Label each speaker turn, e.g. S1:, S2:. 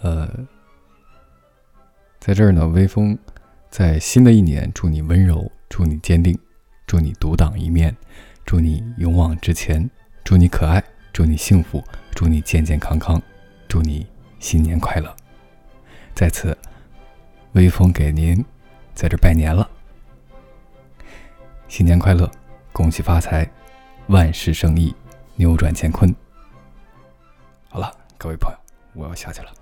S1: 呃，在这儿呢，微风在新的一年祝你温柔，祝你坚定，祝你独当一面，祝你勇往直前，祝你可爱，祝你幸福，祝你健健康康，祝你新年快乐。在此，微风给您在这拜年了，新年快乐，恭喜发财，万事胜意，扭转乾坤。好了，各位朋友，我要下去了。